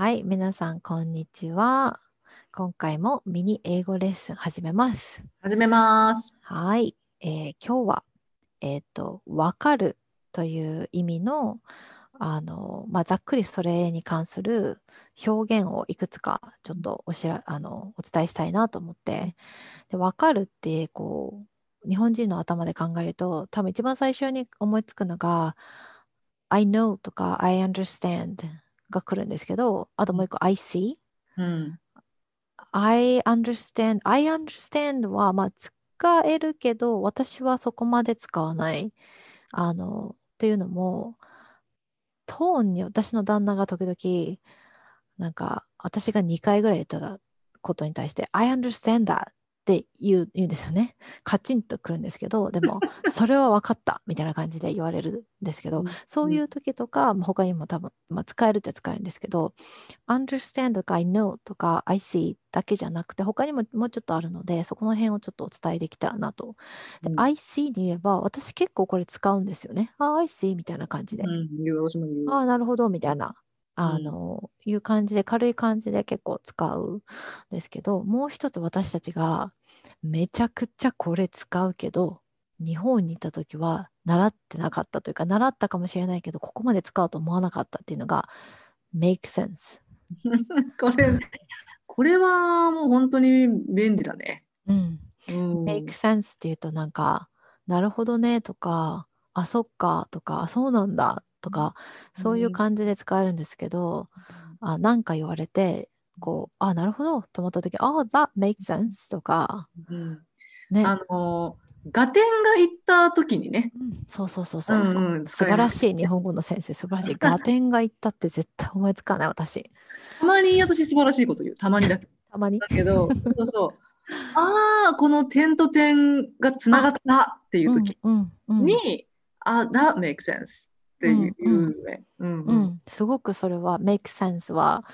はい、皆さん、こんにちは。今回もミニ英語レッスン始めます。始めます。はい、えー今日は、えっ、と、わかるという意味の、あの、まあ、ざっくりそれに関する表現をいくつかちょっとおしら、あの、お伝えしたいなと思って、で、わかるって、こう、日本人の頭で考えると、多分一番最初に思いつくのが、I know とか I understand が来るんですけど、あともう一個 I see。うん。I understand. I understand は、まあ、使えるけど、私はそこまで使わない。あの、というのも、トーンに私の旦那が時々、なんか、私が2回ぐらい言ったことに対して、I understand that って言う言うんですよね。カチンとくるんですけど、でも、それは分かったみたいな感じで言われるんですけどうん、そういう時とか、まあ他にも多分、まあ、使えるっちゃ使えるんですけど、understand とか I know とか I see だけじゃなくて、他にももうちょっとあるので、そこの辺をちょっとお伝えできたらなと。で、うん I see に言えば、私結構これ使うんですよね。あ、I see みたいな感じで。うん。ああ、なるほど、みたいな、あうんの、いう感じで、軽い感じで結構使うんですけど、もう一つ私たちがめちゃくちゃこれ使うけど、日本にいた時は習ってなかったというか、習ったかもしれないけど、ここまで使うと思わなかったっていうのが、make sense。これ、これはもう本当に便利だね。うん。うん。make sense っていうとなんか、なるほどねとか、あ、そっかとか、あそうなんだとか、そういう感じで使えるんですけど、あ、なんか言われて、こう、あ、なるほどと思ったとき、あ、that makes sense とか、うん。ね。あの、ガテンが行った時にね。うんそうそうそうそうそう。うんうん素晴らしい日本語の先生、素晴らしい。ガテンが言ったって絶対思いつかない、私。たまに私素晴らしいこと言う。たまにだけ たまに？だけど、そうそう。ああ、この点と点がつながったっていう時うんうんうんに、あ、that makes sense っていううんうん。ね。うん。ううん。ん、すごくそれは make sense は、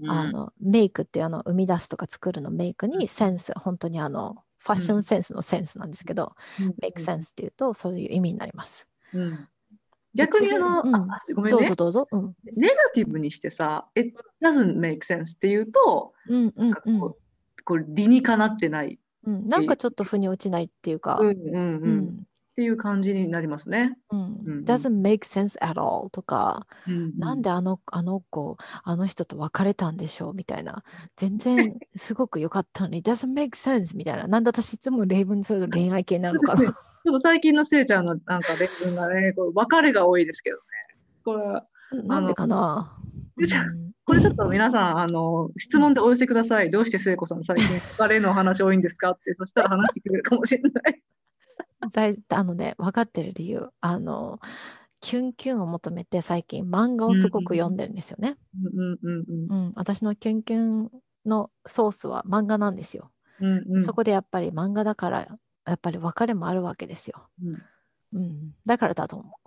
うん。あの make っていうあの生み出すとか作るの make に sense 本当にあのファッションセンスのセンスなんですけど、うん。make sense っていうとそういう意味になります。うん。逆にあの、次うん。あごめんね。どうぞ。どうぞ。うん。ネガティブにしてさ、it doesn't make sense っていうと、うんうんうん。こうこう理にかなってない、うん、なんかちょっと腑に落ちないっていうか、うんうんううんっていう感じになりますね。うんうん doesn't make sense at all とか、うんなんであのあの子あの人と別れたんでしょうみたいな全然すごく良かったのに doesn't make sense みたいななんで私いつも例文にすると恋愛系になるのかな ちょっと最近のせいちゃんのなんかレッスンがね、こう別れが多いですけどね。これなんでかな、これちょっと皆さん、あの、質問でお寄せください。どうして聖子さん最近別れの話多いんですかって、そしたら話してくれるかもしれない。大 あのね分かってる理由。あのキュンキュンを求めて最近漫画をすごく読んでるんですよね、うんうんうんうん。私のキュンキュンのソースは漫画なんですよ、うんうん。うんそこでやっぱり漫画だからやっぱり別れもあるわけですよ、うん。うん、だからだと思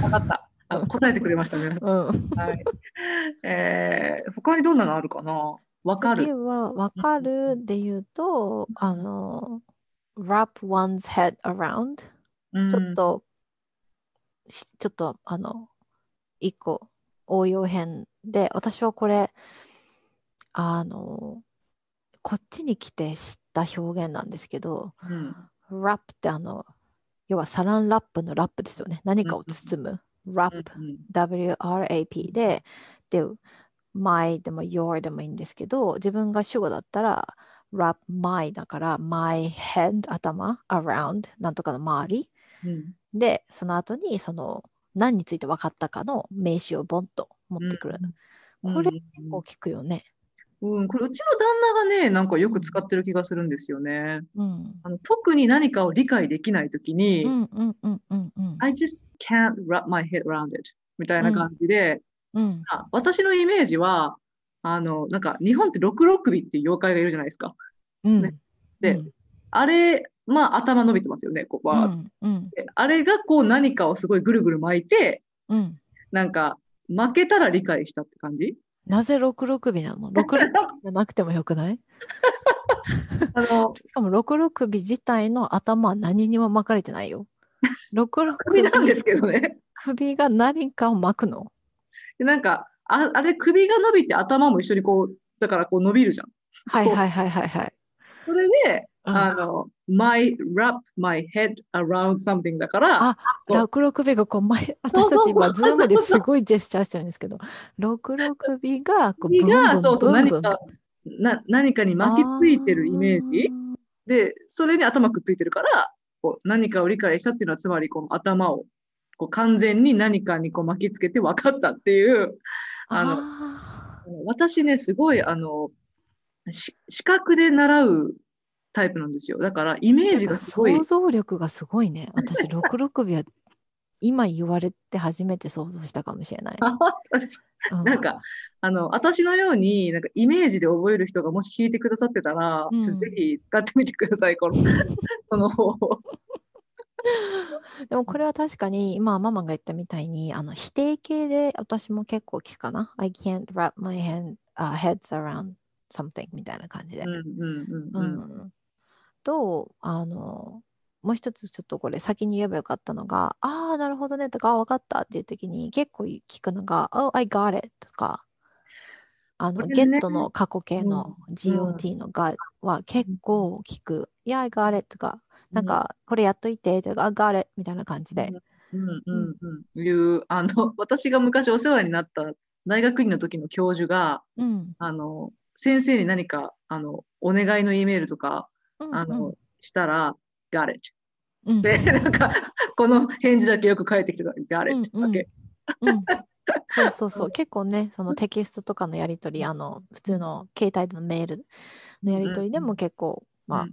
分 かった。あ答えてくれましたね。う、うん、はい。えー、他にどんなのあるかな？わか次る。は分かるで言うと、あの wrap one's head around? うん。ちょっと、ひちょっとあの一個応用編で私はこれあのこっちに来て知った表現なんですけどうんラップってあの要はサランラップのラップですよね。何かを包む。ラップうん。WRAP でで my でも your でもいいんですけど自分が主語だったら wrap my だから my head 頭 around なんとかの周りうんで、その後にその何について分かったかの名詞をボンと持ってくる。うんこれうんこう聞くよね。うん、これうちの旦那がね、なんかよく使ってる気がするんですよね。うん。あの特に何かを理解できないときに、うんうんうんうんうん。I just can't wrap my head around it みたいな感じで、うんあ私のイメージは、あの、なんか日本って六六首っていう妖怪がいるじゃないですか。うんねでうんあれ、まあ頭伸びてますよね、ここは。うんうんであれがこう何かをすごいぐるぐる巻いて、うん。なんか負けたら理解したって感じ？なぜ六六尾なの？六六尾じゃなくてもよくない？あの、しかも六六尾自体の頭は何にも巻かれてないよ。六六首なんで尾すけどね。首が何かを巻くの？でなんか、ああれ首が伸びて頭も一緒にこう、だからこう伸びるじゃん。はいはいはいはいはい。それで、うん。あの、my wrap my head around something だから、あ、六六首がこう前、私たち今、ズームですごいジェスチャーしてるんですけど、六六首がこうブンブンそうそう、何か、な何かに巻きついてるイメージ。で、それに頭くっついてるから、こう何かを理解したっていうのは、つまりこの頭をこう完全に何かにこう巻きつけて分かったっていう、あのあ私ね、すごい、あの、し視覚で習うタイプなんですよ。だから、イメージーがすごい想、像力がすごいね。私、六六首は今言われて初めて想像したかもしれない。うんなんか、あの、私のように、なんかイメージで覚える人がもし聞いてくださってたら、うんぜひ使ってみてください、この、この方法。でもこれは確かに今ママが言ったみたいにあの否定形で私も結構聞くかな。I can't wrap my hand,、uh, heads around something みたいな感じで。とあのもう一つちょっとこれ先に言えばよかったのが「ああなるほどね」とか「あ分かった」っていう時に結構聞くのが「Oh I got it」とか。あの、これね。get の過去形の GOT のがは結構聞く「Yeah I got it」とか。なんかこれやっといてとか「I got it」みたいな感じで。うん。うんうん。いう、あの、私が昔お世話になった大学院の時の教授が、うん。あの、先生に何か、あの、お願いの E メールとか、うんあの、したら、got it うん。で、なんか、この返事だけよく返ってきてた。got うん it うん。だけ。うん。そうそうそう。結構ねそのテキストとかのやり取りあの普通の携帯でのメールのやり取りでも結構まあうん。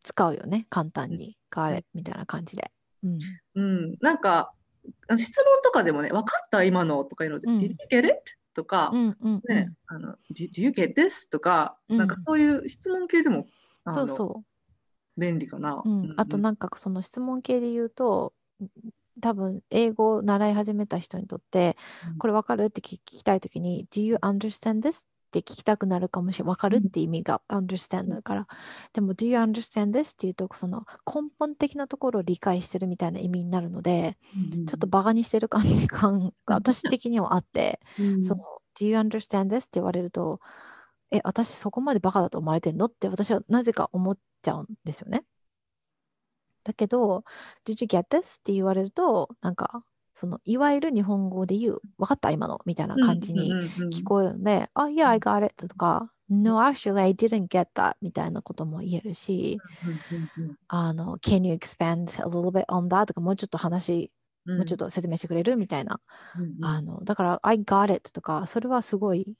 使うよね。簡単に「ガーレ」みたいな感じで。うん。うん、なんか、質問とかでもね、分かった？今のとかいうので、うん Did you get it? とか、うんうんうんね、あの Do you get this? とか、うんなんかそういう質問系でも、そうそ便利かな。う、うん、あとなんかその質問系で言うと多分英語を習い始めた人にとってうんこれ分かる？って聞きたいときに「Do you understand this?」って聞きたくなるかもしれない。分かるって意味が understand だから。でも Do you understand this? っていうとその根本的なところを理解してるみたいな意味になるのでちょっとバカにしてる感じ感が私的にはあってうんその Do you understand this? って言われるとえ私そこまでバカだと思われてんの？って私はなぜか思っちゃうんですよね。だけど Did you get this? って言われるとなんかそのいわゆる日本語で言う分かった？今の？みたいな感じに聞こえるので、あ、yeah, I got it とか、No, actually, I didn't get that みたいなことも言えるし、あの、Can you expand a little bit on that? とか、もうちょっと話、もうちょっと説明してくれる？みたいな。あの、だから、I got it とか、それはすごい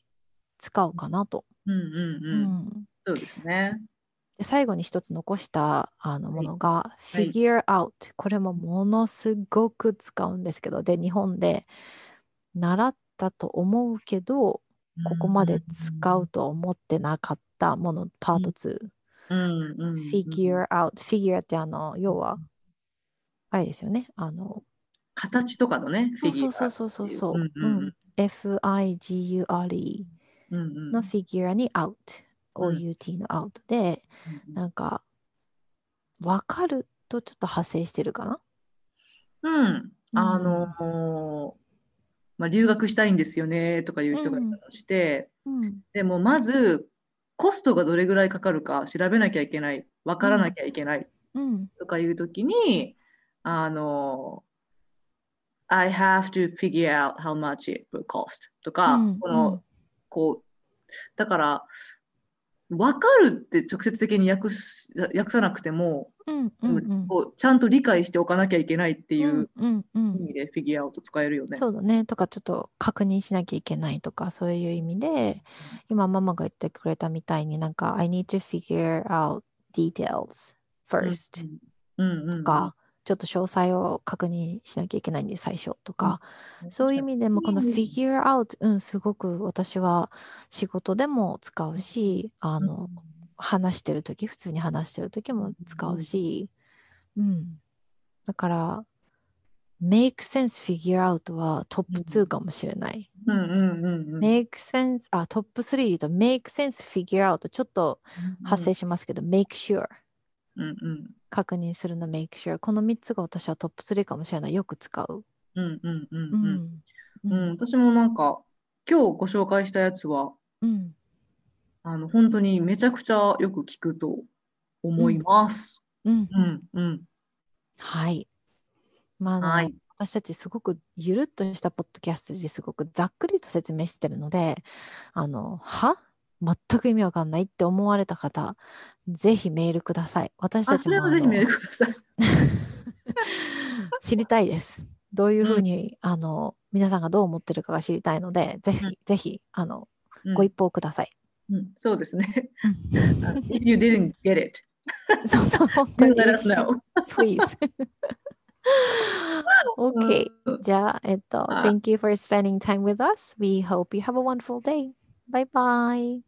使うかなと。うんうんううん。んそうですね。で最後に一つ残したあのものが、はい figure out。これもものすごく使うんですけど、で、日本で習ったと思うけど、ここまで使うとは思ってなかったもの、パート2。うんうんうん。figure out。figure ってあの、要は、あれですよね。あの、形とかのね、フィギュア。そうそうそうそうそう。うんうんうん F-I-G-U-R-E のフィギュアに out。OUT の out で、なんか、わかるとちょっと派生してるかな？うん。あのーまあ、留学したいんですよねとかいう人がいたとして、うん。でもまずコストがどれぐらいかかるか調べなきゃいけない、わからなきゃいけない。うん。とかいうときに、あの、I have to figure out how much it will cost とか、うん。この、うん。こう、だから、わかるって直接的に訳す訳さなくても、うん。うん。うん。こうちゃんと理解しておかなきゃいけないっていううん。うん。意味でフィギュアアウト使えるよね。そうだね。とか、ちょっと確認しなきゃいけないとか、そういう意味で、今ママが言ってくれたみたいになんか、I need to figure out details うん first うんうんうんとか、ちょっと詳細を確認しなきゃいけないんで、最初とか、うん。そういう意味でもこのうん。figure out、うん、すごく私は仕事でも使うし、あの、話してる時普通に話してる時も使うし、うん。だから、make sense figure out はトップ2かもしれない。うん。うんうんうん make sense、あ、トップ3言うと make sense figure out ちょっと発生しますけど、make sure うんうん確認するの make sure この3つが私はトップ3かもしれない。よく使う。うんうんうんううんん。うん、私もなんか今日ご紹介したやつは、うん。あの、本当にめちゃくちゃよく聞くと思います。うん。うん、うん。はい。まあ、はい。私たちすごくゆるっとしたポッドキャストですごくざっくりと説明してるので、あの、は？全く意味わかんないって思われた方、ぜひメールください。私あ、たちもぜひメーのルください。知りたいです。どういうふううんに、あの、皆さんがどう思ってるかが知りたいので、ぜうんひ、ぜひ、あの、うんご一報ください。うん、そうですね。If you didn't get it, そうそう、本当に。let us know. Please. okay. じゃあ、えっと、あ Thank you for spending time with us. We hope you have a wonderful day. Bye bye.